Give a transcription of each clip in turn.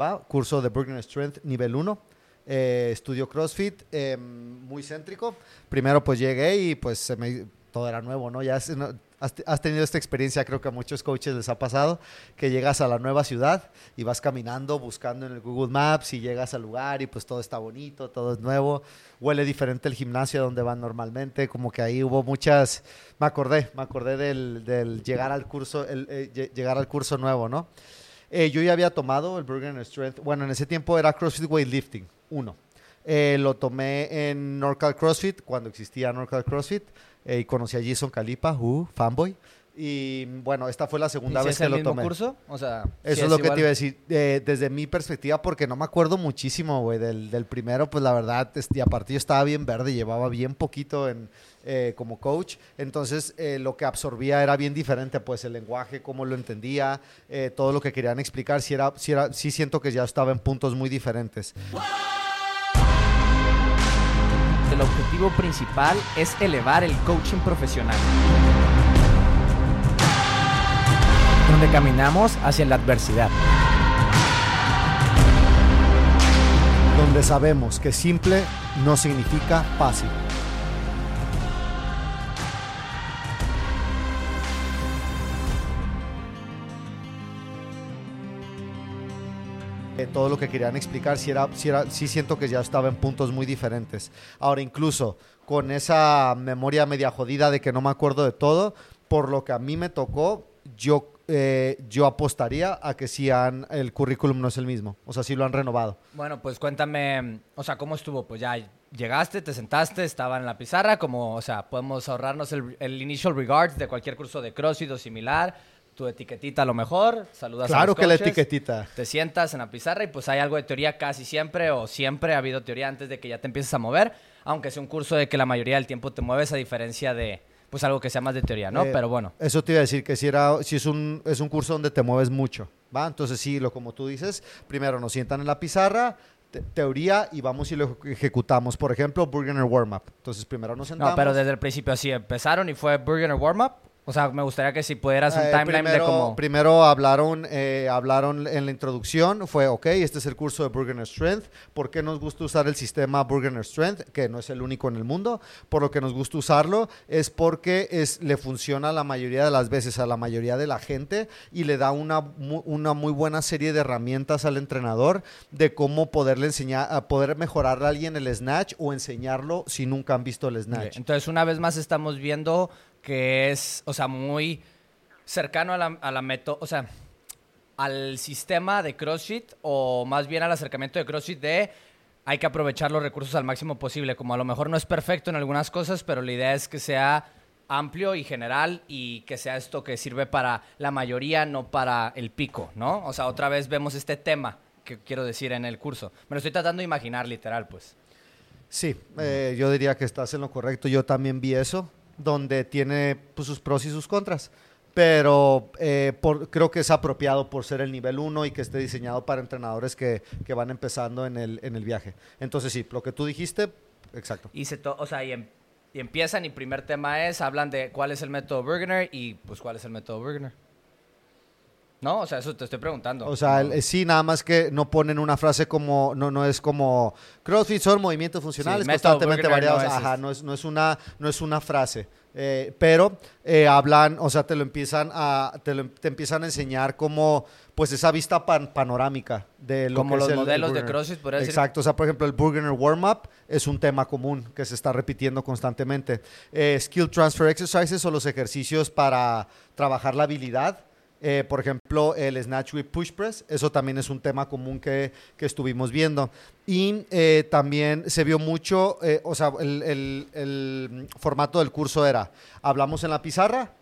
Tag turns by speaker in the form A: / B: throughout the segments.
A: ¿va? Curso de Burger Strength nivel 1. Eh, estudio CrossFit, eh, muy céntrico. Primero pues llegué y pues se me, todo era nuevo, ¿no? Ya no- has, has tenido esta experiencia, creo que a muchos coaches les ha pasado, que llegas a la nueva ciudad y vas caminando, buscando en el Google Maps y llegas al lugar y pues todo está bonito, todo es nuevo, huele diferente el gimnasio donde van normalmente, como que ahí hubo muchas, me acordé, me acordé del, del llegar al curso, el, eh, lle- llegar al curso nuevo, ¿no? Eh, yo ya había tomado el Burger and Strength. Bueno, en ese tiempo era CrossFit Weightlifting, uno. Eh, lo tomé en NorCal CrossFit, cuando existía NorCal CrossFit. eh, y conocí a Jason Calipa, uh, fanboy. Y bueno, esta fue la segunda
B: ¿Y si
A: vez
B: es
A: que lo tomé.
B: curso? O sea,
A: Eso
B: sí
A: es lo que
B: igual.
A: te iba a decir. eh, desde mi perspectiva, porque no me acuerdo muchísimo, güey, del, del primero, pues la verdad, este, aparte yo estaba bien verde, llevaba bien poquito en, eh, como coach, entonces eh, lo que absorbía era bien diferente, pues el lenguaje, cómo lo entendía, eh, todo lo que querían explicar, sí, era, sí, era, sí siento que ya estaba en puntos muy diferentes.
C: El objetivo principal es elevar el coaching profesional. Donde caminamos hacia la adversidad.
A: Donde sabemos que simple no significa fácil. Eh, todo lo que querían explicar, sí, era, sí, era, sí siento que ya estaba en puntos muy diferentes. Ahora, incluso con esa memoria media jodida de que no me acuerdo de todo, por lo que a mí me tocó, yo, eh, yo apostaría a que sí han, el currículum no es el mismo. O sea, sí lo han renovado.
B: Bueno, pues cuéntame, o sea, ¿cómo estuvo? Pues ya llegaste, te sentaste, estaba en la pizarra, como, o sea, podemos ahorrarnos el, el initial regards de cualquier curso de CrossFit o similar, tu etiquetita a lo mejor, saludas a
A: Claro que la etiquetita.
B: Te sientas en la pizarra y pues hay algo de teoría casi siempre o siempre ha habido teoría antes de que ya te empieces a mover, aunque sea un curso de que la mayoría del tiempo te mueves a diferencia de pues algo que sea más de teoría, ¿no?
A: Eh,
B: Pero bueno.
A: Eso te iba a decir que si, era, si es, un, es un curso donde te mueves mucho, ¿va? Entonces sí, lo como tú dices, primero nos sientan en la pizarra, te- teoría, y vamos y lo ejecutamos. Por ejemplo, Burgener Warm-Up. Entonces primero nos sentamos.
B: No, pero desde el principio así empezaron y fue Burger Warm Up. O sea, me gustaría que si pudieras un
A: Eh,
B: timeline
A: primero,
B: de cómo...
A: primero hablaron, eh, hablaron en la introducción, fue, ok, este es el curso de Burgener Strength, ¿por qué nos gusta usar el sistema Burgener Strength? Que no es el único en el mundo, por lo que nos gusta usarlo es porque es, le funciona la mayoría de las veces a la mayoría de la gente y le da una, una muy buena serie de herramientas al entrenador de cómo poderle enseñar, a poder mejorar a alguien el snatch o enseñarlo si nunca han visto el snatch.
B: Entonces, una vez más estamos viendo que es, o sea, muy cercano a la, a la meto- o sea, al sistema de CrossFit o más bien al acercamiento de CrossFit de hay que aprovechar los recursos al máximo posible. Como a lo mejor no es perfecto en algunas cosas, pero la idea es que sea amplio y general y que sea esto que sirve para la mayoría, no para el pico, ¿no? O sea, otra vez vemos este tema que quiero decir en el curso. Me lo estoy tratando de imaginar literal, pues.
A: Sí, eh, yo diría que estás en lo correcto. Yo también vi eso, donde tiene pues, sus pros y sus contras. Pero eh, creo que es apropiado por ser el nivel 1 y que esté diseñado para entrenadores que, van empezando en el, viaje. Entonces sí, lo que tú dijiste, exacto.
B: Y se o sea, y, em- y empiezan y primer tema es, hablan de cuál es el método Bergener y pues cuál es el método Bergener. ¿No? O sea, eso te estoy preguntando.
A: O sea,
B: No.
A: el- sí, nada más que no ponen una frase como, no, no es como CrossFit son movimientos funcionales
B: Sí,
A: constantemente
B: no
A: variados.
B: es
A: Ajá, no es, no es una, no es una frase. Eh, pero eh, hablan, o sea, te lo empiezan a, te, lo- te empiezan a enseñar como, pues esa vista pan- panorámica de lo
B: Como
A: que es
B: los
A: el- el
B: modelos de. CrossFit, decir.
A: Exacto, o sea, por ejemplo, el Burgener Warm-Up es un tema común que se está repitiendo constantemente. Eh, skill Transfer Exercises o los ejercicios para trabajar la habilidad. Eh, por ejemplo, el Snatch with Push Press, eso también es un tema común que, que estuvimos viendo. Y eh, también se vio mucho, eh, o sea, el, el- el formato del curso era, hablamos en la pizarra,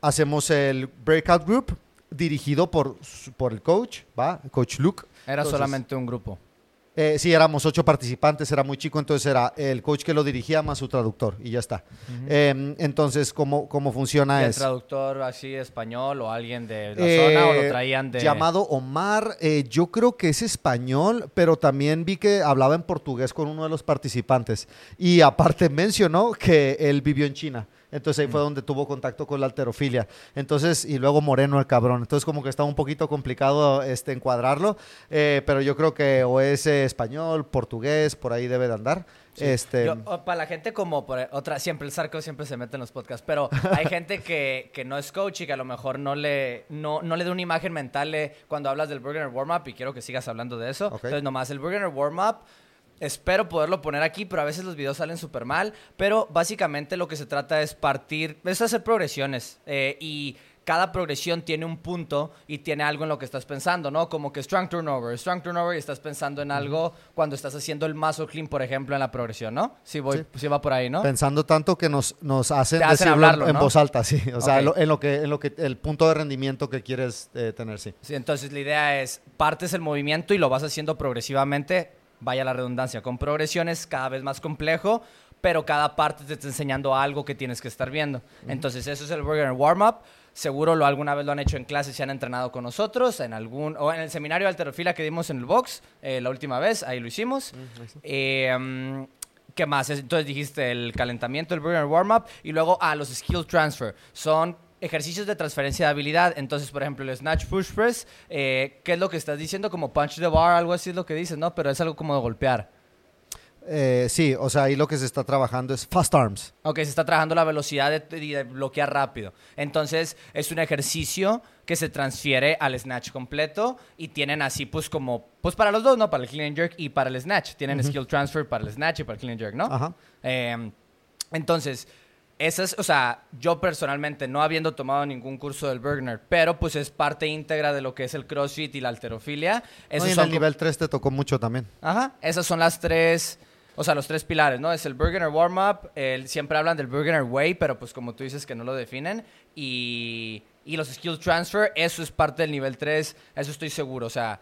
A: hacemos el breakout group dirigido por, por el coach, ¿va? Coach Luke.
B: Era
A: Entonces,
B: solamente un grupo.
A: Eh, sí, éramos ocho participantes, era muy chico, entonces era el coach que lo dirigía más su traductor y ya está. Eh, entonces, ¿cómo, cómo funciona
B: ¿Y el traductor así español o alguien de la
A: Eh,
B: zona o lo traían de...?
A: Llamado Omar, eh, yo creo que es español, pero también vi que hablaba en portugués con uno de los participantes. Y aparte mencionó que él vivió en China. Entonces ahí fue donde tuvo contacto con la alterofilia. Entonces, y luego Moreno el cabrón. Entonces como que está un poquito complicado este, encuadrarlo, eh, pero yo creo que o es eh, español, portugués, por ahí debe de andar. Este,
B: Yo, para la gente como por otra, siempre el sarco siempre se mete en los podcasts, pero hay gente que, que no es coach y que a lo mejor no le, no, no le da una imagen mental de cuando hablas del Burger Warm-Up y quiero que sigas hablando de eso.
A: Ok.
B: Entonces, nomás el Burger Warm-Up. Espero poderlo poner aquí, pero a veces los videos salen súper mal. Pero básicamente lo que se trata es partir, es hacer progresiones. eh, y cada progresión tiene un punto y tiene algo en lo que estás pensando, ¿no? Como que strong turnover, strong turnover y estás pensando en algo cuando estás haciendo el muscle clean, por ejemplo, en la progresión, ¿no? Sí, voy, sí. va por ahí, ¿no?
A: Pensando tanto que nos, nos hacen,
B: Te hacen
A: decirlo
B: hablarlo,
A: en, voz alta, sí. O sea, lo- en, lo que, en lo que el punto de rendimiento que quieres eh, tener, sí.
B: Sí, entonces la idea es, partes el movimiento y lo vas haciendo progresivamente, vaya la redundancia, con progresiones cada vez más complejo, pero cada parte te está enseñando algo que tienes que estar viendo. Entonces eso es el Burger Warm-Up. Seguro lo alguna vez lo han hecho en clases, se han entrenado con nosotros, en algún o en el seminario de alterofila que dimos en el box eh, la última vez, ahí lo hicimos. Eh, mm, ¿Qué más? Es- Entonces dijiste el calentamiento, el burger warm-up y luego a los skill transfer. Son ejercicios de transferencia de habilidad. Entonces, por ejemplo, el snatch push press, eh, ¿qué es lo que estás diciendo? Como punch the bar, algo así es lo que dices, ¿no? Pero es algo como de golpear.
A: Eh, sí, o sea, ahí lo que se está trabajando es fast arms.
B: Ok, se está trabajando la velocidad de, de bloquear rápido. Entonces, es un ejercicio que se transfiere al snatch completo y tienen así, pues, como, pues para los dos, ¿no? Para el clean and jerk y para el snatch. Tienen skill transfer para el snatch y para el clean and jerk, ¿no?
A: Ajá.
B: Eh, entonces, esas, o sea, yo personalmente, no habiendo tomado ningún curso del Bergner, pero pues es parte íntegra de lo que es el CrossFit y la alterofilia.
A: No,
B: Esos
A: y en
B: son
A: el nivel 3 te tocó mucho también.
B: Ajá, esas son las tres, o sea, los tres pilares, ¿no? Es el Burgener Warm-Up, el- siempre hablan del Burgener Way, pero pues como tú dices que no lo definen, y, y los Skill Transfer, eso es parte del nivel 3, eso estoy seguro, o sea,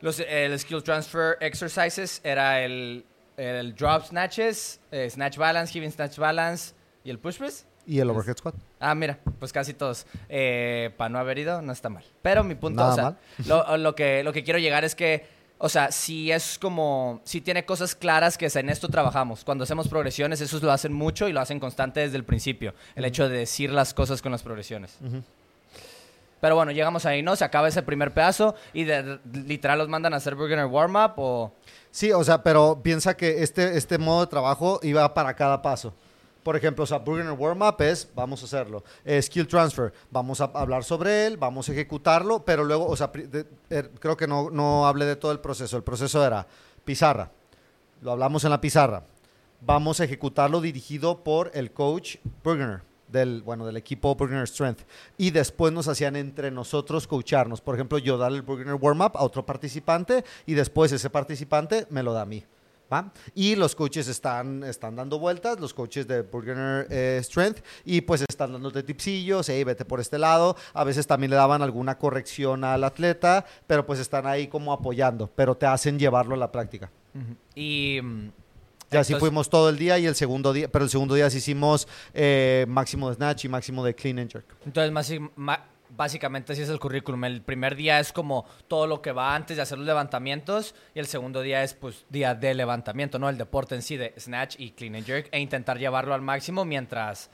B: los el Skill Transfer Exercises era el, el Drop Snatches, eh, Snatch Balance, Heaving Snatch Balance y el Push Press.
A: Y el overhead squat.
B: Ah, mira, pues casi todos. Eh, para no haber ido, no está mal. Pero mi punto,
A: Nada
B: o sea,
A: mal.
B: Lo, lo que, lo que quiero llegar es que, o sea, si es como, si tiene cosas claras que es en esto trabajamos. Cuando hacemos progresiones, esos lo hacen mucho y lo hacen constante desde el principio. El hecho de decir las cosas con las progresiones. Pero bueno, llegamos ahí, ¿no? Se acaba ese primer pedazo y de, literal los mandan a hacer Burger Warm-Up o...
A: Sí, o sea, pero piensa que este, este modo de trabajo iba para cada paso. Por ejemplo, o sea, Burger Warm-Up es, vamos a hacerlo. Eh, skill Transfer, vamos a hablar sobre él, vamos a ejecutarlo, pero luego, o sea, er, creo que no, no hablé de todo el proceso. El proceso era pizarra, lo hablamos en la pizarra. Vamos a ejecutarlo dirigido por el coach Burgener, del, bueno, del equipo Burgener Strength. Y después nos hacían entre nosotros coacharnos. Por ejemplo, yo darle el Burgener Warm-Up a otro participante y después ese participante me lo da a mí. ¿Va? Y los coaches están, están dando vueltas, los coaches de Burgener eh, Strength, y pues están dándote tipsillos, hey, vete por este lado. A veces también le daban alguna corrección al atleta, pero pues están ahí como apoyando, pero te hacen llevarlo a la práctica.
B: Y... mm,
A: Y así
B: entonces-
A: fuimos todo el día y el segundo día, pero el segundo día sí hicimos eh, máximo de snatch y máximo de clean and jerk.
B: Entonces, más- básicamente así es el currículum. El primer día es como todo lo que va antes de hacer los levantamientos y el segundo día es pues día de levantamiento, ¿no? El deporte en sí de snatch y clean and jerk e intentar llevarlo al máximo mientras,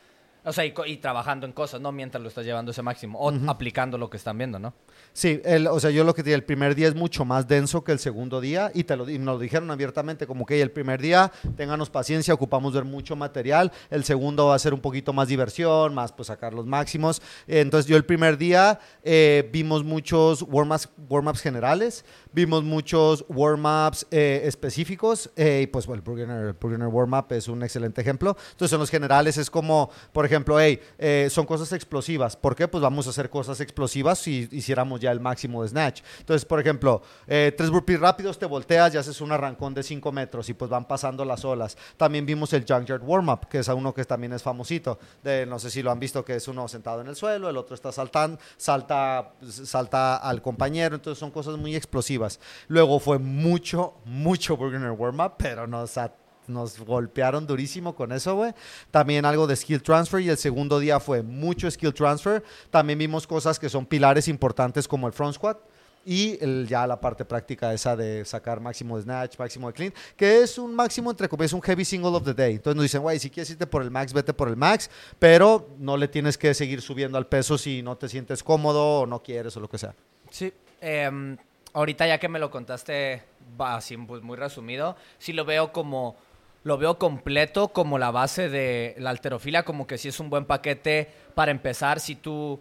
B: o sea, y, trabajando en cosas, ¿no? Mientras lo estás llevando ese máximo o aplicando lo que están viendo, ¿no?
A: Sí, el, o sea, yo lo que te el primer día es mucho más denso que el segundo día y te lo, y nos lo dijeron abiertamente, como que el primer día, ténganos paciencia, ocupamos ver mucho material, el segundo va a ser un poquito más diversión, más pues sacar los máximos. Entonces yo el primer día eh, vimos muchos warm-ups warm-ups generales, vimos muchos warm-ups eh, específicos eh, y pues bueno, el Burgener, Burgener warm-up es un excelente ejemplo. Entonces en los generales es como, por ejemplo, hey, eh, son cosas explosivas. ¿Por qué? Pues vamos a hacer cosas explosivas si hiciéramos ya el máximo de snatch. Entonces, por ejemplo, eh, tres burpees rápidos, te volteas y haces un arrancón de 5 metros y pues van pasando las olas. También vimos el Junkyard Warm-Up, que es uno que también es famosito. De, no sé si lo han visto, que es uno sentado en el suelo, el otro está saltando, salta, salta al compañero. Entonces son cosas muy explosivas. Luego fue mucho, mucho Burgener Warm-Up, pero nos at- nos golpearon durísimo con eso, güey. También algo de skill transfer y el segundo día fue mucho skill transfer. También vimos cosas que son pilares importantes como el front squat. y ya la parte práctica esa de sacar máximo de snatch, máximo de clean, que es un máximo entre comillas, un heavy single of the day. Entonces nos dicen, güey, si quieres irte por el max, vete por el max, pero no le tienes que seguir subiendo al peso si no te sientes cómodo o no quieres o lo que sea.
B: Sí. em, ahorita ya que me lo contaste así pues, muy resumido, sí lo veo como lo veo completo como la base de la alterofilia, como que sí es un buen paquete para empezar si tú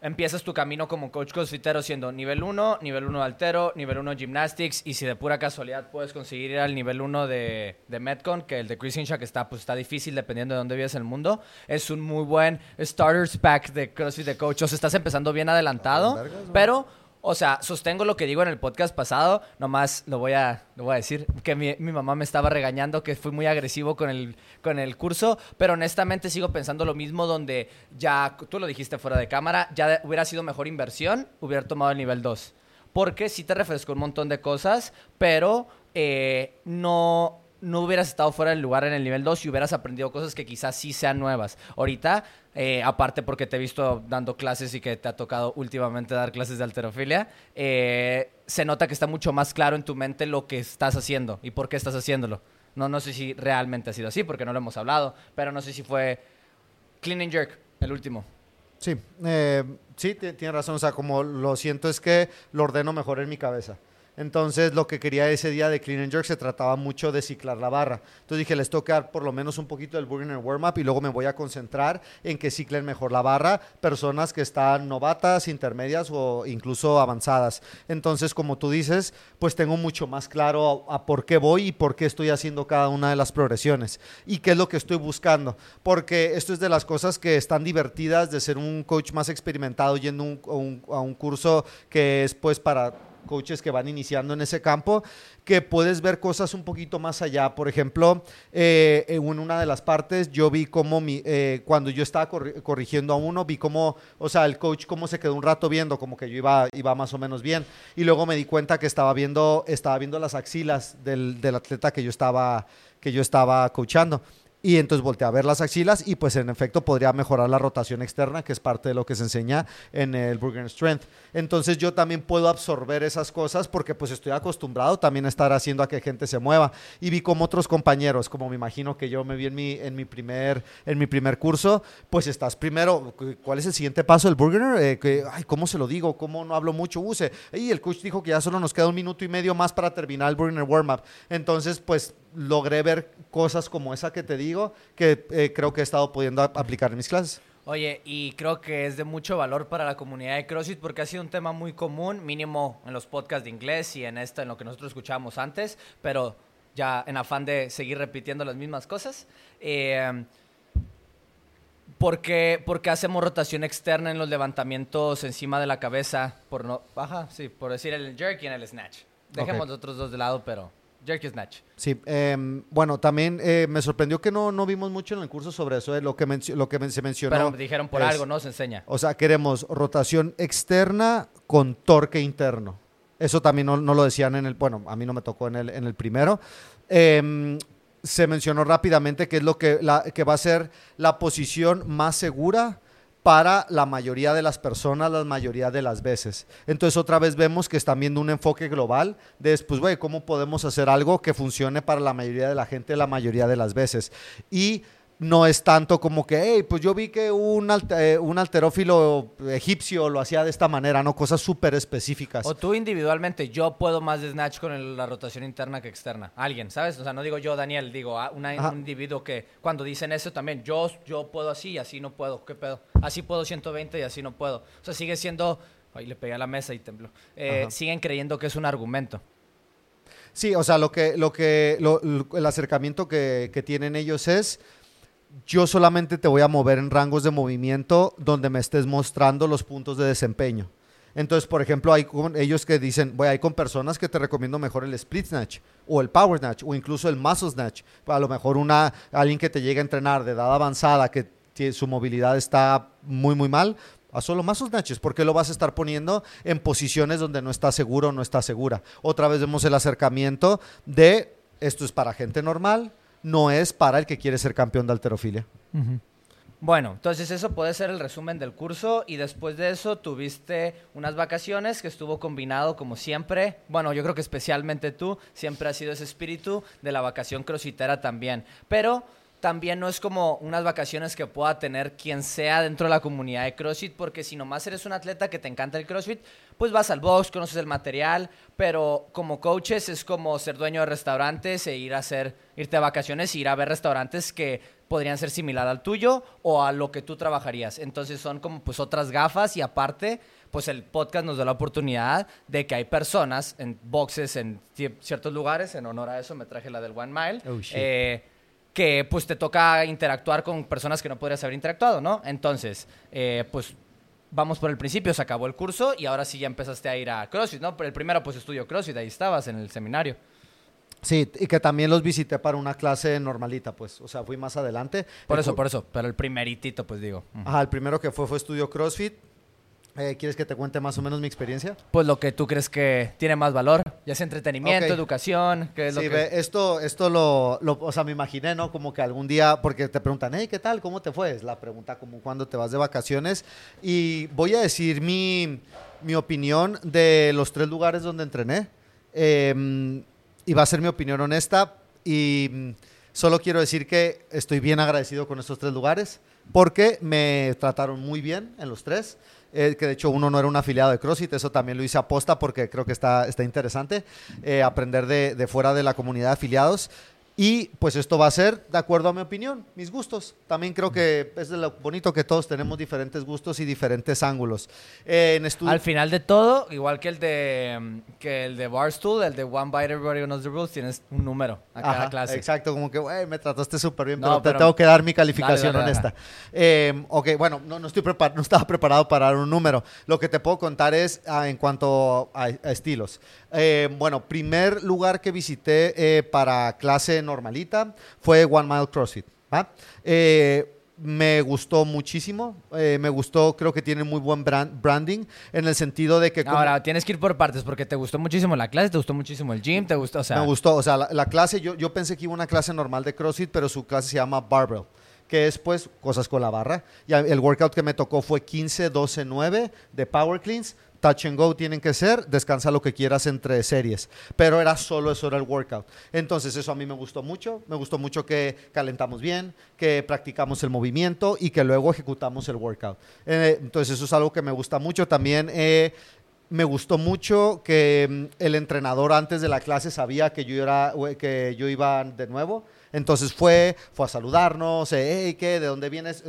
B: empiezas tu camino como coach crossfitero siendo nivel 1, nivel 1 de altero, nivel 1 gymnastics y si de pura casualidad puedes conseguir ir al nivel 1 de, de Metcon, que el de Chris Hinchak está, pues, está difícil dependiendo de dónde vives en el mundo, es un muy buen starters pack de CrossFit de coach. O sea, estás empezando bien adelantado, pero, o sea, sostengo lo que digo en el podcast pasado, nomás lo voy a, lo voy a decir, que mi, mamá me estaba regañando que fui muy agresivo con el, con el curso, pero honestamente sigo pensando lo mismo donde ya, tú lo dijiste fuera de cámara, ya hubiera sido mejor inversión, hubiera tomado el nivel 2. Porque sí te refrescó un montón de cosas, pero eh, no, no hubieras estado fuera del lugar en el nivel 2 y hubieras aprendido cosas que quizás sí sean nuevas. Ahorita, eh, aparte porque te he visto dando clases y que te ha tocado últimamente dar clases de alterofilia, eh, se nota que está mucho más claro en tu mente lo que estás haciendo y por qué estás haciéndolo. No, no sé si realmente ha sido así, porque no lo hemos hablado, pero no sé si fue clean and jerk, el último.
A: Sí, eh, sí, ti- tiene razón. O sea, como lo siento es que lo ordeno mejor en mi cabeza. Entonces, lo que quería ese día de Clean and Jerk se trataba mucho de ciclar la barra. Entonces dije, les dar por lo menos un poquito del Burger Warm-Up y luego me voy a concentrar en que ciclen mejor la barra personas que están novatas, intermedias o incluso avanzadas. Entonces, como tú dices, pues tengo mucho más claro a, por qué voy y por qué estoy haciendo cada una de las progresiones y qué es lo que estoy buscando. Porque esto es de las cosas que están divertidas de ser un coach más experimentado yendo un, a un curso que es pues para coaches que van iniciando en ese campo, que puedes ver cosas un poquito más allá. Por ejemplo, eh, en una de las partes yo vi cómo mi, eh, cuando yo estaba corri- corrigiendo a uno, vi cómo, o sea, el coach cómo se quedó un rato viendo, como que yo iba, iba más o menos bien. Y luego me di cuenta que estaba viendo, estaba viendo las axilas del, del atleta que yo estaba, que yo estaba coachando. Y entonces volteé a ver las axilas y pues en efecto podría mejorar la rotación externa, que es parte de lo que se enseña en el Burger Strength. Entonces yo también puedo absorber esas cosas porque pues estoy acostumbrado también a estar haciendo a que gente se mueva. Y vi como otros compañeros, como me imagino que yo me vi en mi, en mi, primer, en mi primer curso, pues estás primero, cu- ¿cuál es el siguiente paso del Burger? Eh, que, ay, ¿cómo se lo digo? ¿Cómo no hablo mucho? Use. Y el coach dijo que ya solo nos queda un minuto y medio más para terminar el Burger Warm-Up. Entonces pues logré ver cosas como esa que te digo que eh, creo que he estado pudiendo ap- aplicar en mis clases.
B: Oye, y creo que es de mucho valor para la comunidad de CrossFit porque ha sido un tema muy común, mínimo en los podcasts de inglés y en esta, en lo que nosotros escuchábamos antes, pero ya en afán de seguir repitiendo las mismas cosas. Eh, ¿por, qué, por qué hacemos rotación externa en los levantamientos encima de la cabeza? Por no, ajá, sí, por decir el jerk y en el snatch. Dejemos los otros dos de lado, pero jerk y snatch.
A: Sí, em, bueno, también eh, me sorprendió que no, no vimos mucho en el curso sobre eso, eh, lo que, lo que men- se mencionó.
B: Pero dijeron por
A: es-
B: algo, ¿no? Se enseña.
A: O sea, queremos rotación externa con torque interno. Eso también no, no lo decían en el, bueno, a mí no me tocó en el, en el primero. Em, se mencionó rápidamente que es lo que, la, que va a ser la posición más segura para la mayoría de las personas, la mayoría de las veces. Entonces otra vez vemos que están viendo un enfoque global de, pues, güey, ¿cómo podemos hacer algo que funcione para la mayoría de la gente la mayoría de las veces? Y no es tanto como que, hey, pues yo vi que un, alte- eh, un alterófilo egipcio lo hacía de esta manera, ¿no? Cosas súper específicas.
B: O tú individualmente, yo puedo más de snatch con el- la rotación interna que externa. Alguien, ¿sabes? O sea, no digo yo, Daniel, digo ah, una- un individuo que cuando dicen eso también, yo, yo puedo así y así no puedo. ¿Qué pedo? Así puedo 120 y así no puedo. O sea, sigue siendo... Ay, le pegué a la mesa y tembló. Eh, siguen creyendo que es un argumento.
A: Sí, o sea, lo que, lo que, lo- lo- el acercamiento que, que tienen ellos es, yo solamente te voy a mover en rangos de movimiento donde me estés mostrando los puntos de desempeño. Entonces, por ejemplo, hay con ellos que dicen, voy hay con personas que te recomiendo mejor el split snatch o el power snatch o incluso el muscle snatch. A lo mejor una alguien que te llega a entrenar de edad avanzada que su movilidad está muy muy mal, a solo muscle snatches, porque lo vas a estar poniendo en posiciones donde no está seguro o no está segura. Otra vez vemos el acercamiento de esto es para gente normal, no es para el que quiere ser campeón de alterofilia.
B: Bueno, entonces eso puede ser el resumen del curso y después de eso tuviste unas vacaciones que estuvo combinado como siempre. Bueno, yo creo que especialmente tú siempre has sido ese espíritu de la vacación crossfitera también. Pero también no es como unas vacaciones que pueda tener quien sea dentro de la comunidad de CrossFit, porque si nomás eres un atleta que te encanta el CrossFit, pues vas al box, conoces el material, pero como coaches es como ser dueño de restaurantes e ir a hacer, irte de vacaciones e ir a ver restaurantes que podrían ser similar al tuyo o a lo que tú trabajarías. Entonces son como pues otras gafas y aparte pues el podcast nos da la oportunidad de que hay personas en boxes en ci- ciertos lugares, en honor a eso me traje la del One Mile,
A: Oh, shit.
B: eh, que pues te toca interactuar con personas que no podrías haber interactuado, ¿no? Entonces, eh, pues vamos por el principio, se acabó el curso y ahora sí ya empezaste a ir a CrossFit, ¿no? Pero el primero pues estudio CrossFit, ahí estabas en el seminario.
A: Sí, y que también los visité para una clase normalita, pues. O sea, fui más adelante.
B: Por
A: El
B: eso, por eso, pero el primeritito pues digo.
A: Ajá, el primero que fue fue estudio CrossFit. Eh, ¿Quieres que te cuente más o menos mi experiencia?
B: Pues lo que tú crees que tiene más valor, ya sea entretenimiento,
A: Ok.
B: educación, es lo
A: Sí,
B: que...
A: ve, esto, esto lo, lo- o sea, me imaginé, ¿no? Como que algún día, porque te preguntan, hey, ¿qué tal? ¿Cómo te fue? Es la pregunta como cuando te vas de vacaciones. Y voy a decir mi, mi opinión de los tres lugares donde entrené. Eh, y va a ser mi opinión honesta. Y mm, solo quiero decir que estoy bien agradecido con estos tres lugares porque me trataron muy bien en los tres. Eh, que de hecho uno no era un afiliado de CrossFit, eso también lo hice aposta porque creo que está, está interesante eh, aprender de, de fuera de la comunidad de afiliados. Y pues esto va a ser de acuerdo a mi opinión, mis gustos. También creo que es de lo bonito que todos tenemos diferentes gustos y diferentes ángulos. Eh, en.
B: Al final de todo, igual que el de que el de Barstool, el de One Bite Everybody Knows the Rules, tienes un número a cada
A: Ajá,
B: clase.
A: Exacto, como que, güey, me trataste súper bien,
B: No,
A: pero te tengo que dar mi calificación
B: Dale, dale,
A: honesta. Eh, ok, bueno, no, no, estoy no estaba preparado para dar un número. Lo que te puedo contar es ah, en cuanto a, a estilos. Eh, bueno, primer lugar que visité eh, para clase normalita fue One Mile CrossFit. ¿va? Eh, me gustó muchísimo, eh, me gustó, creo que tiene muy buen brand- branding en el sentido de que... como-
B: Ahora, tienes que ir por partes porque te gustó muchísimo la clase, te gustó muchísimo el gym, te gustó, o sea...
A: me gustó, o sea, la, la clase, yo, yo pensé que iba una clase normal de CrossFit, pero su clase se llama Barbell, que es pues cosas con la barra. Y el workout que me tocó fue 15, 12, 9 de Power Cleans. Touch and go tienen que ser, descansa lo que quieras entre series. Pero era solo eso, era el workout. Entonces eso a mí me gustó mucho. Me gustó mucho que calentamos bien, que practicamos el movimiento y que luego ejecutamos el workout. Eh, entonces eso es algo que me gusta mucho. También eh, me gustó mucho que mm, el entrenador antes de la clase sabía que yo, era, que yo iba de nuevo. Entonces fue, fue a saludarnos, eh, hey, ¿qué? ¿De dónde vienes?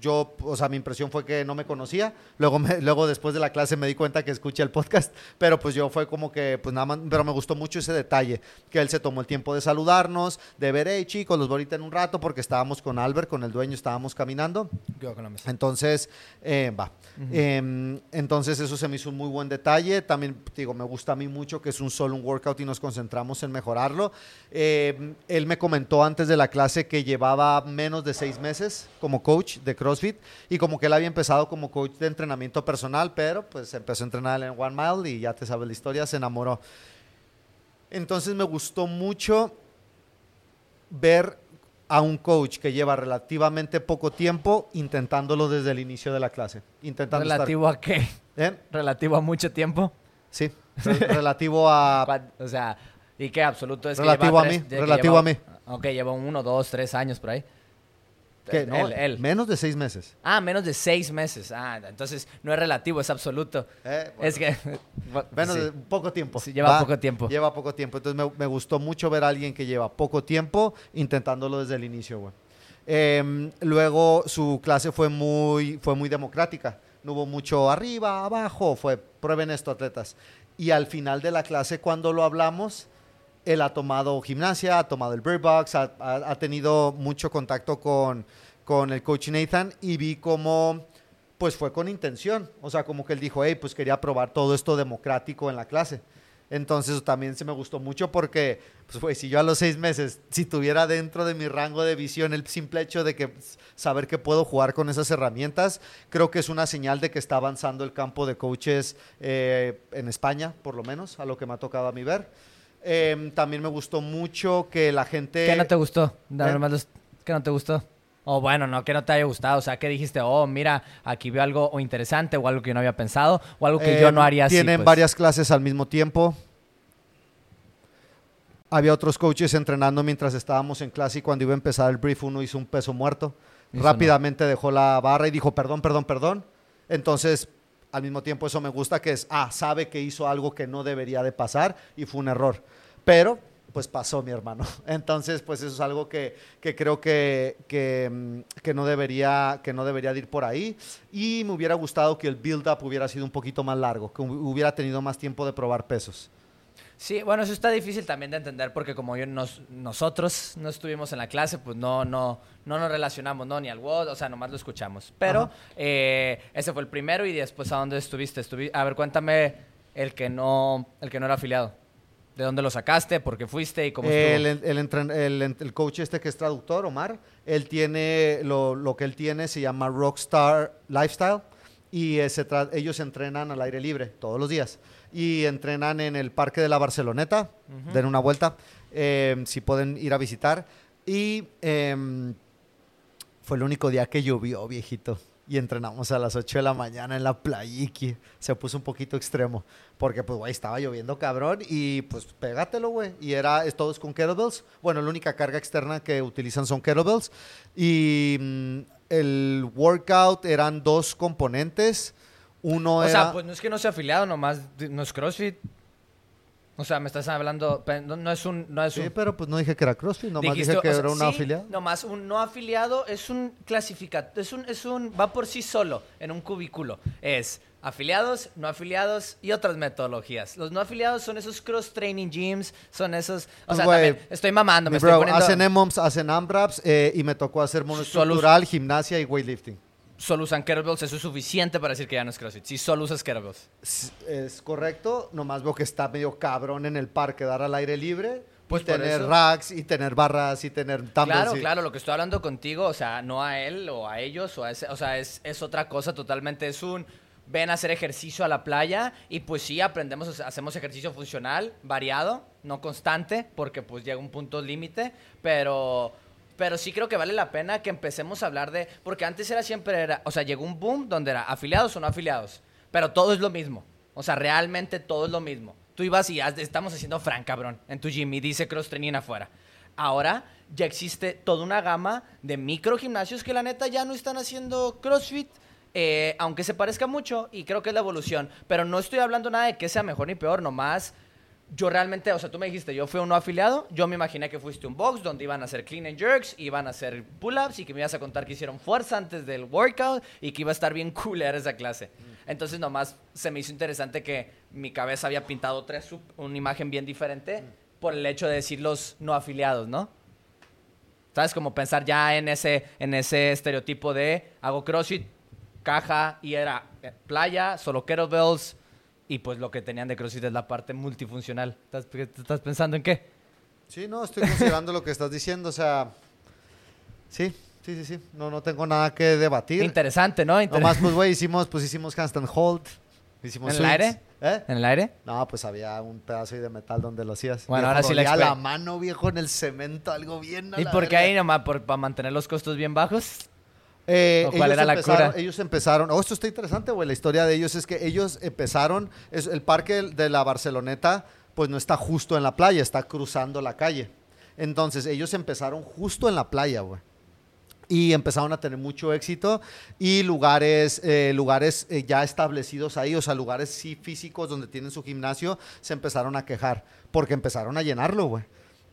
A: Yo, o sea, mi impresión fue que no me conocía. Luego, me- luego después de la clase me di cuenta que escuché el podcast, pero pues yo fue como que, pues nada más, pero me gustó mucho ese detalle, que él se tomó el tiempo de saludarnos, de ver, hey chicos, los veo ahorita en un rato, porque estábamos con Albert, con el dueño, estábamos caminando.
B: Yo con la mesa.
A: Entonces, eh, va. Eh, entonces, eso se me hizo un muy buen detalle. También, digo, me gusta a mí mucho que es un solo un workout y nos concentramos en mejorarlo. Eh, él me comentó antes de la clase que llevaba menos de seis meses como coach de CrossFit y como que él había empezado como coach de entrenamiento personal, pero pues empezó a entrenar en One Mile y ya te sabes la historia, se enamoró. Entonces, me gustó mucho ver a un coach que lleva relativamente poco tiempo intentándolo desde el inicio de la clase. Intentando estar-
B: ¿Relativo a qué?
A: ¿Eh?
B: ¿Relativo a mucho tiempo?
A: Sí, re- relativo a...
B: ¿Cuán- O sea, ¿y qué absoluto es que
A: Relativo
B: lleva
A: a
B: tres-
A: mí,
B: que
A: relativo
B: lleva-
A: a mí.
B: Ok, lleva uno, dos, tres años por ahí.
A: ¿Qué? No,
B: Él, él.
A: Menos de seis meses.
B: Ah, menos de seis meses. Ah, entonces no es relativo, es absoluto.
A: Eh, bueno,
B: Es que...
A: menos
B: sí.
A: de poco tiempo.
B: Sí, lleva poco tiempo.
A: Lleva poco tiempo. Entonces me, me gustó mucho ver a alguien que lleva poco tiempo intentándolo desde el inicio, güey. Em, luego su clase fue muy, fue muy democrática. No hubo mucho arriba, abajo. Fue, prueben esto, atletas. Y al final de la clase, cuando lo hablamos, él ha tomado gimnasia, ha tomado el Bird Box, ha, ha- ha tenido mucho contacto con, con el coach Nathan y vi cómo pues fue con intención. O sea, como que él dijo, hey, pues quería probar todo esto democrático en la clase. Entonces también se me gustó mucho porque, pues, si yo a los seis meses, si tuviera dentro de mi rango de visión el simple hecho de que saber que puedo jugar con esas herramientas, creo que es una señal de que está avanzando el campo de coaches eh, en España, por lo menos, a lo que me ha tocado a mí ver. Em, también me gustó mucho que la gente...
B: ¿Qué no te gustó?
A: ¿Eh?
B: ¿Qué no te gustó? O bueno, no que no te haya gustado, o sea, que dijiste, oh, mira, aquí veo algo o interesante o algo que yo no había pensado o algo que yo
A: Eh,
B: no haría así.
A: Tienen
B: pues.
A: varias clases al mismo tiempo. Había otros coaches entrenando mientras estábamos en clase y cuando iba a empezar el brief uno hizo un peso muerto. Rápidamente dejó la barra y dijo, perdón, perdón, perdón. Entonces, al mismo tiempo eso me gusta que es, ah, sabe que hizo algo que no debería de pasar y fue un error. Pero, pues pasó mi hermano. Entonces, pues eso es algo que, que creo que, que, mm, que no debería, que no debería de ir por ahí. Y me hubiera gustado que el build-up hubiera sido un poquito más largo, que hu- hubiera tenido más tiempo de probar pesos.
B: Sí, bueno, eso está difícil también de entender porque como yo nos, nosotros no estuvimos en la clase, pues no, no, no nos relacionamos, no, ni al WOD, o sea, nomás lo escuchamos. Pero eh, ese fue el primero y después ¿a dónde estuviste? Estuvi- a ver, cuéntame el que no, el que no era afiliado. ¿De dónde lo sacaste? ¿Por qué fuiste? ¿Y cómo
A: El, el, el, el coach este que es traductor, Omar, él tiene, lo, lo que él tiene se llama Rockstar Lifestyle y eh, se ellos entrenan al aire libre todos los días y entrenan en el Parque de la Barceloneta, den una vuelta, eh, si pueden ir a visitar. Y em, fue el único día que llovió, viejito. Y entrenamos a las 8 de la mañana en la playiqui. Se puso un poquito extremo. Porque, pues, güey, estaba lloviendo cabrón. Y, pues, pégatelo, güey. Y era, es todos con kettlebells. Bueno, la única carga externa que utilizan son kettlebells. Y mm, el workout eran dos componentes. Uno
B: o
A: era...
B: sea, pues no es que no sea afiliado, nomás no es CrossFit. O sea, me estás hablando, no, no es un, no es
A: Sí,
B: un,
A: pero pues no dije que era CrossFit. Nomás
B: Dijiste,
A: dije que
B: o sea,
A: era una
B: sí,
A: afiliada.
B: Nomás un no afiliado es un clasificado, es un, es un, va por sí solo en un cubículo. Es afiliados, no afiliados y otras metodologías. Los no afiliados son esos cross training gyms, son esos, o
A: Pues,
B: sea, también estoy mamando, me estoy poniendo,
A: hacen EMOMs, hacen AMRAPs eh, y me tocó hacer monoestructural, gimnasia y weightlifting.
B: Solo usan kettlebells, eso es suficiente para decir que ya no es CrossFit. Si solo usas kettlebells.
A: Es correcto, nomás veo que está medio cabrón en el parque dar al aire libre.
B: Pues
A: y tener
B: eso-
A: racks y tener barras y tener dumbbells.
B: Claro,
A: y-
B: claro, lo que estoy hablando contigo, o sea, no a él o a ellos, o, a ese- o sea, es, es otra cosa totalmente, es un, ven a hacer ejercicio a la playa y pues sí, aprendemos, hacemos ejercicio funcional, variado, no constante, porque pues llega un punto límite, pero... Pero sí creo que vale la pena que empecemos a hablar de... Porque antes era siempre... Era, o sea, llegó un boom donde era afiliados o no afiliados. Pero todo es lo mismo. O sea, realmente todo es lo mismo. Tú ibas y haz- estamos haciendo Frank, cabrón, en tu gym y dice cross training afuera. Ahora ya existe toda una gama de micro gimnasios que la neta ya no están haciendo CrossFit. eh, aunque se parezca mucho y creo que es la evolución. Pero no estoy hablando nada de que sea mejor ni peor, nomás yo realmente, o sea, tú me dijiste, yo fui un no afiliado, yo me imaginé que fuiste un box donde iban a hacer clean and jerks, iban a hacer pull-ups y que me ibas a contar que hicieron fuerza antes del workout y que iba a estar bien cool esa clase. Entonces nomás se me hizo interesante que mi cabeza había pintado otra sup- una imagen bien diferente por el hecho de decir los no afiliados, ¿no? ¿Sabes? Como pensar ya en ese, en ese estereotipo de hago CrossFit, caja y era eh, playa, solo kettlebells y pues lo que tenían de CrossFit es la parte multifuncional. ¿Estás, estás pensando en qué?
A: Sí, no, estoy considerando lo que estás diciendo. O sea, sí, sí, sí, sí. No, no tengo nada que debatir.
B: Interesante, ¿no? Inter-
A: Nomás, pues, güey, hicimos, pues, hicimos handstand hold. Hicimos
B: ¿En el aire?
A: ¿Eh?
B: ¿En el aire?
A: No, pues había un pedazo ahí de metal donde lo hacías.
B: Bueno,
A: Viejo,
B: ahora sí la
A: la mano, viejo, en el cemento, algo bien. a
B: ¿Y por qué ahí nomás? ¿Por, ¿Para mantener los costos bien bajos?
A: Eh,
B: ¿O cuál
A: ellos
B: era la cura?
A: Ellos empezaron, oh, esto está interesante, güey, la historia de ellos es que ellos empezaron, es, el parque de la Barceloneta, pues no está justo en la playa, está cruzando la calle. Entonces, ellos empezaron justo en la playa, güey. Y empezaron a tener mucho éxito y lugares, eh, lugares eh, ya establecidos ahí, o sea, lugares sí físicos donde tienen su gimnasio, se empezaron a quejar porque empezaron a llenarlo, güey.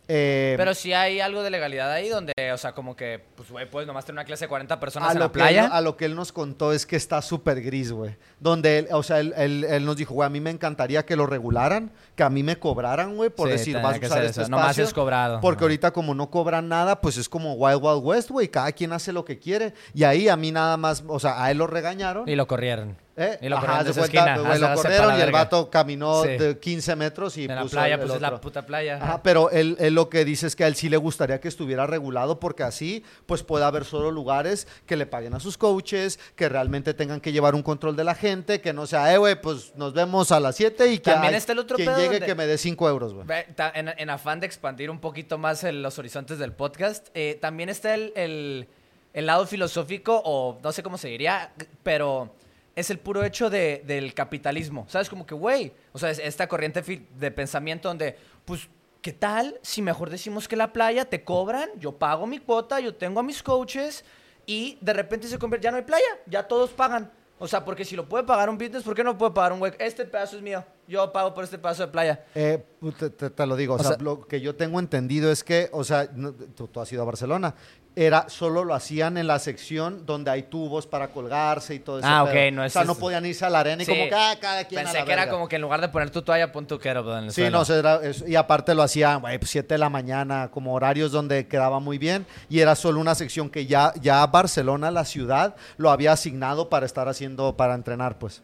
A: Eh,
B: Pero sí hay algo de legalidad ahí donde, o sea, como que, pues, güey, puedes nomás tener una clase de 40 personas
A: a
B: en la playa.
A: él- a lo que él nos contó es que está súper gris, güey. Donde él, o sea, él, él- él nos dijo, güey, a mí me encantaría que lo regularan, que a mí me cobraran, güey, por
B: Sí,
A: decir, vas a usar este.
B: Nomás
A: espacio.
B: es cobrado.
A: Porque ahorita como no cobran nada, pues es como Wild Wild West, güey. Cada quien hace lo que quiere. Y ahí a mí nada más, o sea, a él lo regañaron.
B: Y lo corrieron.
A: ¿Eh?
B: y lo
A: Ajá,
B: corrieron de
A: de cuenta, güey, lo
B: la
A: y el vato caminó
B: Sí.
A: de 15 metros y
B: en la
A: puso
B: playa,
A: el-
B: pues es la puta playa.
A: Ajá, pero él, él lo que dice es que a él sí le gustaría que estuviera regulado porque así pues puede haber solo lugares que le paguen a sus coaches, que realmente tengan que llevar un control de la gente, que no sea, eh, güey, pues nos vemos a las 7 y que
B: También está el otro
A: quien
B: pedo
A: llegue
B: donde-
A: que me dé 5 euros, güey.
B: En, en afán de expandir un poquito más el- los horizontes del podcast, eh, también está el, el- el lado filosófico, o no sé cómo se diría, pero es el puro hecho de, del capitalismo. ¿Sabes? Como que, güey, o sea, es esta corriente de pensamiento donde, pues, ¿qué tal si mejor decimos que la playa te cobran, yo pago mi cuota, yo tengo a mis coaches y de repente se convierte, ya no hay playa, ya todos pagan. O sea, porque si lo puede pagar un business, ¿por qué no puede pagar un güey? Este pedazo es mío, yo pago por este pedazo de playa.
A: Eh, te, te- te lo digo, o,
B: O
A: sea,
B: sea-
A: lo que yo tengo entendido es que, o sea, no- tú, tú has ido a Barcelona, era solo lo hacían en la sección donde hay tubos para colgarse y todo eso.
B: Ah, ok, no
A: O
B: es-
A: sea, no podían irse a la arena y
B: Sí.
A: como que ah, cada quien a
B: Pensé
A: la
B: que era como que en lugar de poner tu toalla, pon tu quero en el
A: Sí,
B: suelo.
A: no, o sea, era eso. y aparte lo hacían, güey, pues 7 de la mañana, como horarios donde quedaba muy bien, y era solo una sección que ya, ya Barcelona, la ciudad, lo había asignado para estar haciendo, para entrenar, pues.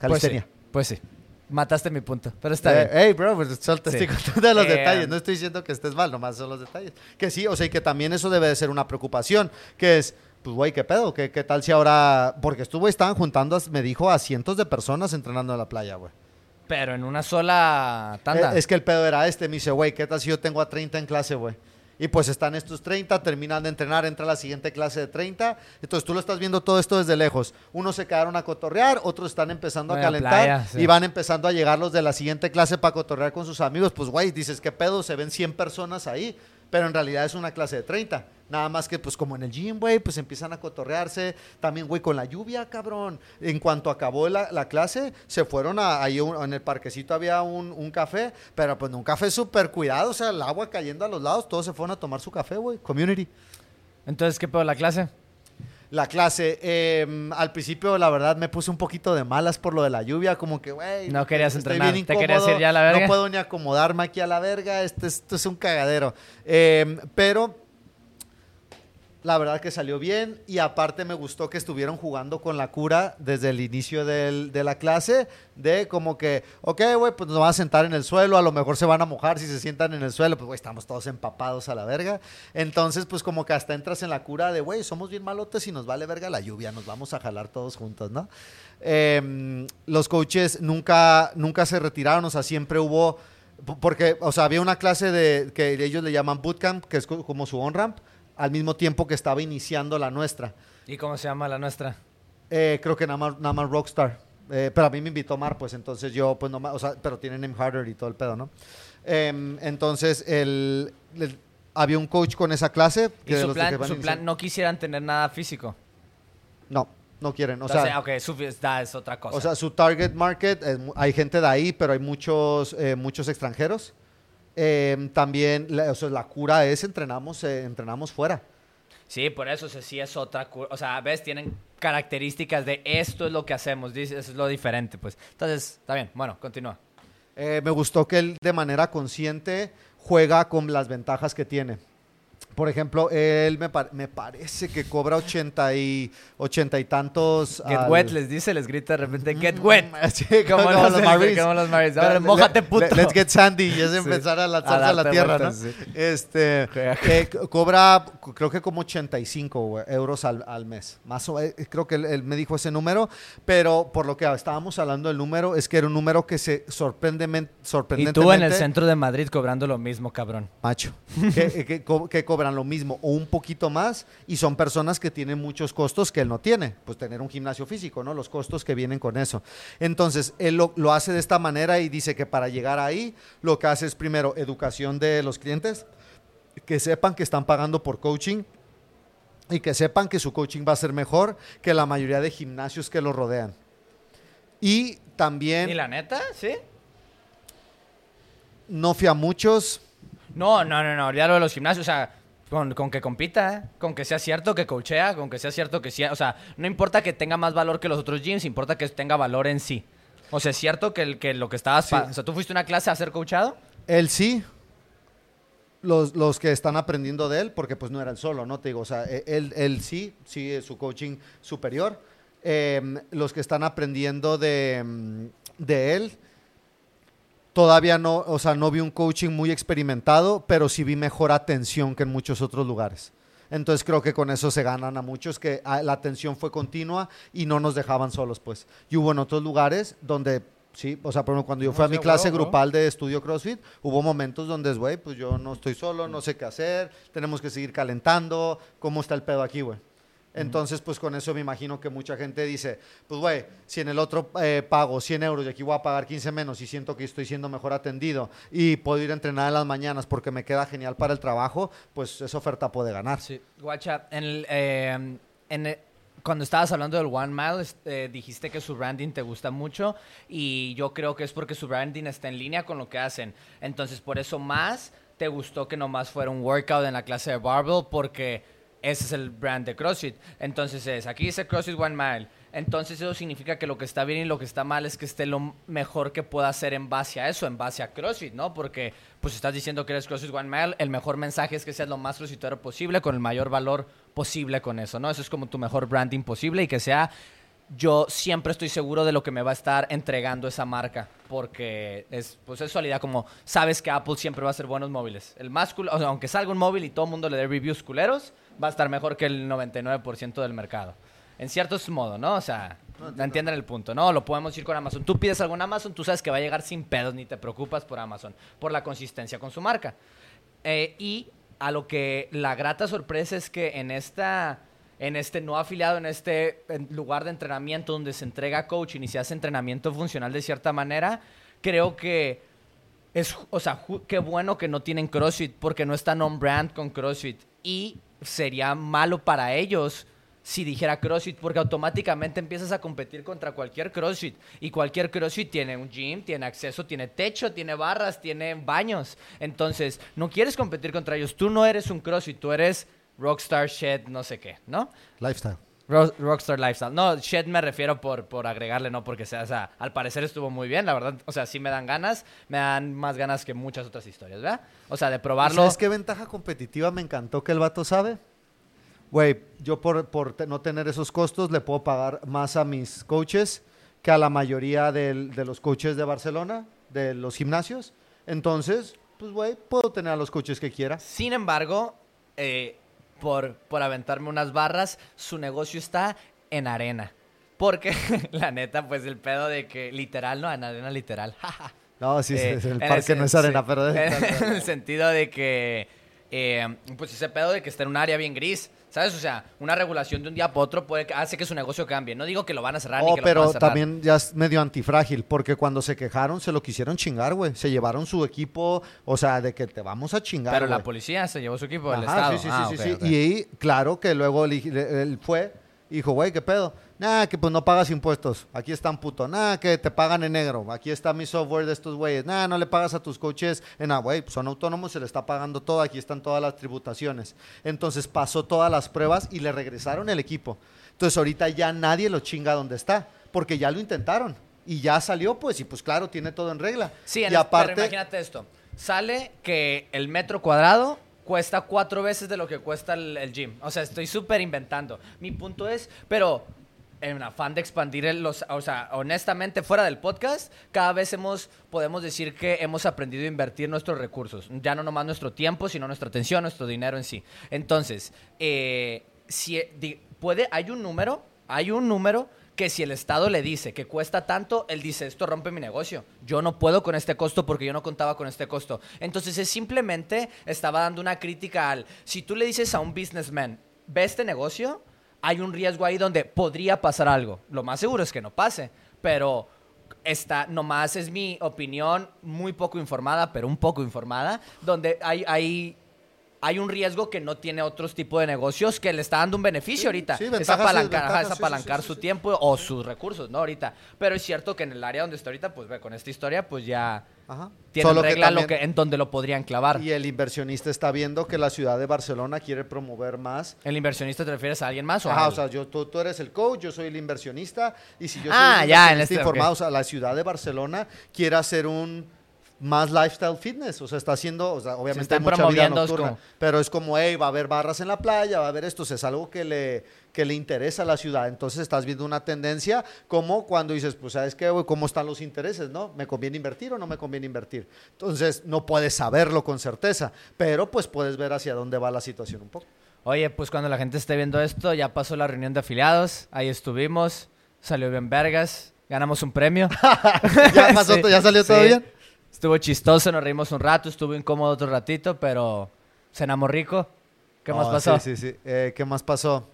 B: Pues sí, pues sí. Mataste mi punto, pero está
A: Eh,
B: bien.
A: Hey, bro, pues solo te
B: Sí.
A: estoy contando los
B: Eh,
A: detalles. No estoy diciendo que estés mal, nomás son los detalles. Que sí, o sea, y que también eso debe de ser una preocupación. Que es, pues, güey, ¿qué pedo? ¿Qué, ¿Qué tal si ahora...? Porque estuvo, estaban juntando, me dijo, a cientos de personas entrenando en la playa, güey.
B: Pero en una sola tanda.
A: Eh, Es que el pedo era este. Me dice, güey, ¿qué tal si yo tengo a 30 en clase, güey? Y pues están estos 30, terminan de entrenar, entra la siguiente clase de 30. Entonces tú lo estás viendo todo esto desde lejos. Unos se quedaron a cotorrear, otros están empezando a calentar
B: playa, sí.
A: y van empezando a llegar los de la siguiente clase para cotorrear con sus amigos. Pues, güey, dices, ¿qué pedo? Se ven 100 personas ahí, pero en realidad es una clase de 30. Nada más que, pues, como en el gym, güey, pues empiezan a cotorrearse. También, güey, con la lluvia, cabrón. En cuanto acabó la, la clase, se fueron a, ahí en el parquecito había un, un café, pero pues un café súper cuidado, o sea, el agua cayendo a los lados, todos se fueron a tomar su café, güey. Community.
B: Entonces, ¿qué pedo la clase?
A: La clase, eh, al principio, la verdad, me puse un poquito de malas por lo de la lluvia, como que, güey.
B: No querías
A: estoy
B: entrenar,
A: bien
B: te querías ir ya a la verga.
A: No puedo ni acomodarme aquí a la verga, este, esto es un cagadero. Eh, pero la verdad que salió bien y aparte me gustó que estuvieron jugando con la cura desde el inicio de la clase, de como que, ok, güey, pues nos vamos a sentar en el suelo, a lo mejor se van a mojar si se sientan en el suelo, pues güey, estamos todos empapados a la verga. Entonces, pues como que hasta entras en la cura de, güey, somos bien malotes y nos vale verga la lluvia, nos vamos a jalar todos juntos, ¿no? Eh, los coaches nunca, nunca se retiraron, o sea, siempre hubo... Porque, o sea, había una clase de que ellos le llaman bootcamp, que es co- como su on-ramp, al mismo tiempo que estaba iniciando la nuestra.
B: ¿Y cómo se llama la nuestra?
A: Eh, creo que nada más, nada más Rockstar. Eh, pero a mí me invitó Mar, pues entonces yo, pues no más, o sea, pero tienen name harder y todo el pedo, ¿no? Em, entonces, el, el- había un coach con esa clase.
B: Y
A: que de
B: su plan,
A: que
B: su plan no quisieran tener nada físico.
A: No, no quieren. O
B: Entonces,
A: sea,
B: ok, su da, es otra cosa.
A: O sea, su target market, mu- hay gente de ahí, pero hay muchos, eh, muchos extranjeros. Eh, también, la, o sea, la cura es entrenamos, eh, entrenamos fuera.
B: sí, por eso o sea, sí es otra. cu- O sea, ves, tienen características de esto es lo que hacemos, dice, eso es lo diferente, pues. Entonces, está bien, bueno, continúa.
A: Eh, me gustó que él de manera consciente juega con las ventajas que tiene. Por ejemplo, él me, par- me parece que cobra 80 y, 80 y tantos.
B: Get
A: al-
B: wet, les dice, les grita de repente, get wet.
A: Sí,
B: Como
A: como,
B: los Marines, como los Marines. A ver,
A: Le-
B: mójate,
A: le-
B: puto.
A: Let's get sandy y es
B: Sí.
A: empezar a lanzarse a, la tierra,
B: vueltas,
A: ¿no?
B: sí.
A: Este, eh, cobra, creo que como 85 güey, euros al, al mes. Más o, eh, creo que él, él me dijo ese número, pero por lo que estábamos hablando del número, es que era un número que se sorprendemente,
B: Y
A: sorprendentemente...
B: tú en el centro de Madrid cobrando lo mismo, cabrón.
A: Macho, que, que co- que cobran lo mismo o un poquito más y son personas que tienen muchos costos que él no tiene, pues tener un gimnasio físico, ¿no? Los costos que vienen con eso. Entonces, él lo, lo hace de esta manera y dice que para llegar ahí, lo que hace es primero educación de los clientes, que sepan que están pagando por coaching y que sepan que su coaching va a ser mejor que la mayoría de gimnasios que lo rodean. Y también,
B: ¿Y la neta? ¿Sí?
A: no fui a muchos,
B: No, no, no, no, ya lo de los gimnasios, o sea, con, con que compita, ¿eh? con que sea cierto que coachea, con que sea cierto que sí, o sea, no importa que tenga más valor que los otros gyms, importa que tenga valor en sí. O sea, es cierto que, el, que lo que estabas,
A: Sí.
B: o sea, tú fuiste a una clase a ser coachado.
A: Él sí. Los, los que están aprendiendo de él, porque pues no era él solo, ¿no? Te digo, o sea, e- él, él sí, sí es su coaching superior. Em, los que están aprendiendo de, mm, de él, todavía no, o sea, no vi un coaching muy experimentado, pero sí vi mejor atención que en muchos otros lugares. Entonces creo que con eso se ganan a muchos, que ah, la atención fue continua y no nos dejaban solos, pues. Y hubo en otros lugares donde Sí, o sea, por ejemplo, cuando yo fui a mi clase grupal de estudio CrossFit, hubo momentos donde es, güey, pues yo no estoy solo, no sé qué hacer, tenemos que seguir calentando, ¿cómo está el pedo aquí, güey? Entonces, pues con eso me imagino que mucha gente dice, pues güey, si en el otro eh, pago 100 euros y aquí voy a pagar 15 menos y siento que estoy siendo mejor atendido y puedo ir a entrenar en las mañanas porque me queda genial para el trabajo, pues esa oferta puede ganar.
B: Sí, guacha, en el, eh, en el- cuando estabas hablando del One Mile, es- eh, dijiste que su branding te gusta mucho y yo creo que es porque su branding está en línea con lo que hacen. Entonces, por eso más te gustó que nomás fuera un workout en la clase de Barbell porque ese es el brand de CrossFit. Entonces es, aquí dice CrossFit One Mile. Entonces eso significa que lo que está bien y lo que está mal es que esté lo mejor que pueda hacer en base a eso, en base a CrossFit, ¿no? Porque pues estás diciendo que eres CrossFit One Mile, el mejor mensaje es que seas lo más crossfitero posible, con el mayor valor posible con eso, ¿no? Eso es como tu mejor branding posible y que sea yo siempre estoy seguro de lo que me va a estar entregando esa marca, porque es, pues es realidad como sabes que Apple siempre va a hacer buenos móviles. El más cul- o sea, aunque salga un móvil y todo el mundo le dé reviews culeros, va a estar mejor que el 99% del mercado. En cierto modo, ¿no? O sea, entienden el punto, ¿no? Lo podemos ir con Amazon. Tú pides algo en Amazon, tú sabes que va a llegar sin pedos, ni te preocupas por Amazon, por la consistencia con su marca. Eh, y a lo que la grata sorpresa es que en esta en este no afiliado, en este lugar de entrenamiento donde se entrega coaching y se hace entrenamiento funcional de cierta manera, creo que es, o sea, qué bueno que no tienen CrossFit porque no están on brand con CrossFit y sería malo para ellos si dijera CrossFit porque automáticamente empiezas a competir contra cualquier CrossFit y cualquier CrossFit tiene un gym, tiene acceso, tiene techo, tiene barras, tiene baños. Entonces, no quieres competir contra ellos. Tú no eres un CrossFit, tú eres Rockstar Shed, no sé qué, ¿no?
A: Lifestyle.
B: Ro- Rockstar Lifestyle. No, Shed me refiero por, por agregarle, no porque sea, o sea, al parecer estuvo muy bien, la verdad. O sea, sí me dan ganas, me dan más ganas que muchas otras historias, ¿verdad? O sea, de probarlo.
A: ¿Sabes qué ventaja competitiva me encantó que el vato sabe? Güey, yo por, por no tener esos costos le puedo pagar más a mis coaches que a la mayoría del- de los coaches de Barcelona, de los gimnasios. Entonces, pues, güey, puedo tener a los coaches que quiera.
B: Sin embargo, eh, por, por aventarme unas barras, su negocio está en arena. Porque, la neta, pues el pedo de que literal, ¿no? En arena literal.
A: No, sí,
B: Eh,
A: el
B: en
A: parque no es arena,
B: sí.
A: pero...
B: En el sentido de que, eh, pues ese pedo de que está en un área bien gris, ¿sabes? O sea, una regulación de un día para otro puede que hace que su negocio cambie. No digo que lo van a cerrar ni
A: Oh,
B: que lo van a
A: pero
B: cerrar.
A: también ya es medio antifrágil, porque cuando se quejaron se lo quisieron chingar, güey. Se llevaron su equipo, o sea, de que te vamos a chingar,
B: Pero la policía se llevó su equipo del Estado.
A: Sí, sí,
B: Ah,
A: sí, sí. Y ahí, claro que luego él, él fue y dijo, güey, ¿qué pedo? Nah, que pues no pagas impuestos. Aquí están puto. Nah, que te pagan en negro. Aquí está mi software de estos güeyes. Nah, no le pagas a tus coaches. En ah, güey, son autónomos, se le está pagando todo. Aquí están todas las tributaciones. Entonces pasó todas las pruebas y le regresaron el equipo. Entonces ahorita ya nadie lo chinga donde está, porque ya lo intentaron. Y ya salió, pues, y pues claro, tiene todo en regla.
B: Sí, en
A: y
B: es-
A: aparte,
B: pero imagínate esto. Sale que el metro cuadrado cuesta cuatro veces de lo que cuesta el, el gym. O sea, estoy súper inventando. Mi punto es, pero en afán de expandir los... O sea, honestamente, fuera del podcast, cada vez hemos, podemos decir que hemos aprendido a invertir nuestros recursos. Ya no nomás nuestro tiempo, sino nuestra atención, nuestro dinero en sí. Entonces, eh, si, di- puede, hay un número, hay un número que si el Estado le dice que cuesta tanto, él dice, esto rompe mi negocio. Yo no puedo con este costo porque yo no contaba con este costo. Entonces, es simplemente estaba dando una crítica al, si tú le dices a un businessman, ve este negocio, hay un riesgo ahí donde podría pasar algo. Lo más seguro es que no pase, pero esta nomás es mi opinión muy poco informada, pero un poco informada, donde hay, hay, hay un riesgo que no tiene otros tipos de negocios que le está dando un beneficio
A: Sí,
B: ahorita.
A: sí,
B: es apalancar, es apalancar
A: sí,
B: su tiempo o sus recursos, ¿no? Ahorita. Pero es cierto que en el área donde está ahorita, pues ve, con esta historia, pues ya
A: Ajá.
B: tiene
A: Solo que
B: regla lo
A: también-
B: que, en donde lo podrían clavar.
A: Y el inversionista está viendo que la ciudad de Barcelona quiere promover más.
B: ¿El inversionista te refieres a alguien más o
A: Ajá, o sea, yo, tú, tú eres el coach, yo soy el inversionista. Y si yo soy
B: Ah,
A: el
B: ya, en este,
A: informado,
B: ok.
A: o sea, la ciudad de Barcelona quiere hacer un más lifestyle fitness. O sea, está haciendo, o sea, obviamente
B: están
A: hay mucha vida nocturna.
B: como-
A: Pero es como, hey, va a haber barras en la playa, va a haber esto. O sea, es algo que le, que le interesa a la ciudad. Entonces estás viendo una tendencia como cuando dices, pues, ¿sabes qué, güey? ¿Cómo están los intereses, no? ¿Me conviene invertir o no me conviene invertir? Entonces, no puedes saberlo con certeza, pero pues puedes ver hacia dónde va la situación un poco.
B: Oye, pues cuando la gente esté viendo esto, ya pasó la reunión de afiliados, ahí estuvimos, salió bien vergas, Ganamos un premio.
A: ¿Ya, pasó,
B: Sí,
A: ¿Ya salió todo
B: sí.
A: bien?
B: Estuvo chistoso, nos reímos un rato, estuvo incómodo otro ratito, pero cenamos rico. ¿Qué más
A: Oh,
B: pasó?
A: Sí, sí, sí. Eh, ¿Qué más pasó?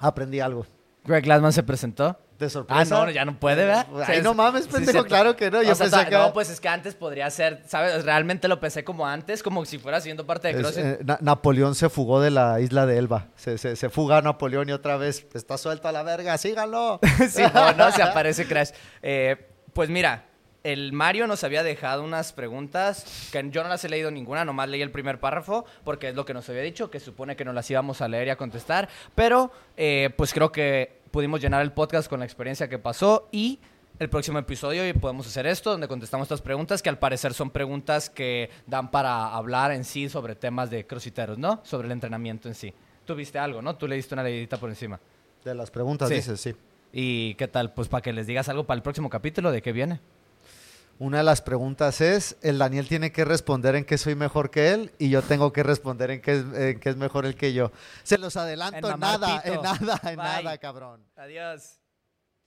A: Aprendí algo.
B: Greg Glassman se presentó.
A: ¿De sorpresa?
B: Ah, no, ya no puede, ¿verdad?
A: Ay,
B: Sí,
A: no
B: es-
A: mames, pendejo, claro que no. Yo pensé
B: ta-
A: que...
B: No, pues es que antes podría ser, ¿sabes? Realmente lo pensé como antes, como si fuera siendo parte de
A: Es,
B: CrossFit.
A: eh, Na- Napoleón se fugó de la isla de Elba. Se, se, se fuga Napoleón y otra vez está suelto a la verga, síganlo.
B: sí, no, no, se aparece Crash. Eh, pues mira, el Mario nos había dejado unas preguntas que yo no las he leído ninguna, nomás leí el primer párrafo, porque es lo que nos había dicho, que supone que nos las íbamos a leer y a contestar. Pero, eh, pues creo que pudimos llenar el podcast con la experiencia que pasó y el próximo episodio y podemos hacer esto, donde contestamos estas preguntas, que al parecer son preguntas que dan para hablar en sí sobre temas de crossfiteros, ¿no? Sobre el entrenamiento en sí. Tú viste algo, ¿no? Tú le diste una leidita por encima.
A: De las preguntas,
B: Sí.
A: dices, sí.
B: ¿Y qué tal? Pues para que les digas algo para el próximo capítulo, ¿de qué viene?
A: Una de las preguntas es, el Daniel tiene que responder en qué soy mejor que él y yo tengo que responder en qué es, en qué es mejor él que yo. Se los adelanto
B: En
A: nada, en nada, en
B: Bye.
A: nada, cabrón.
B: Adiós.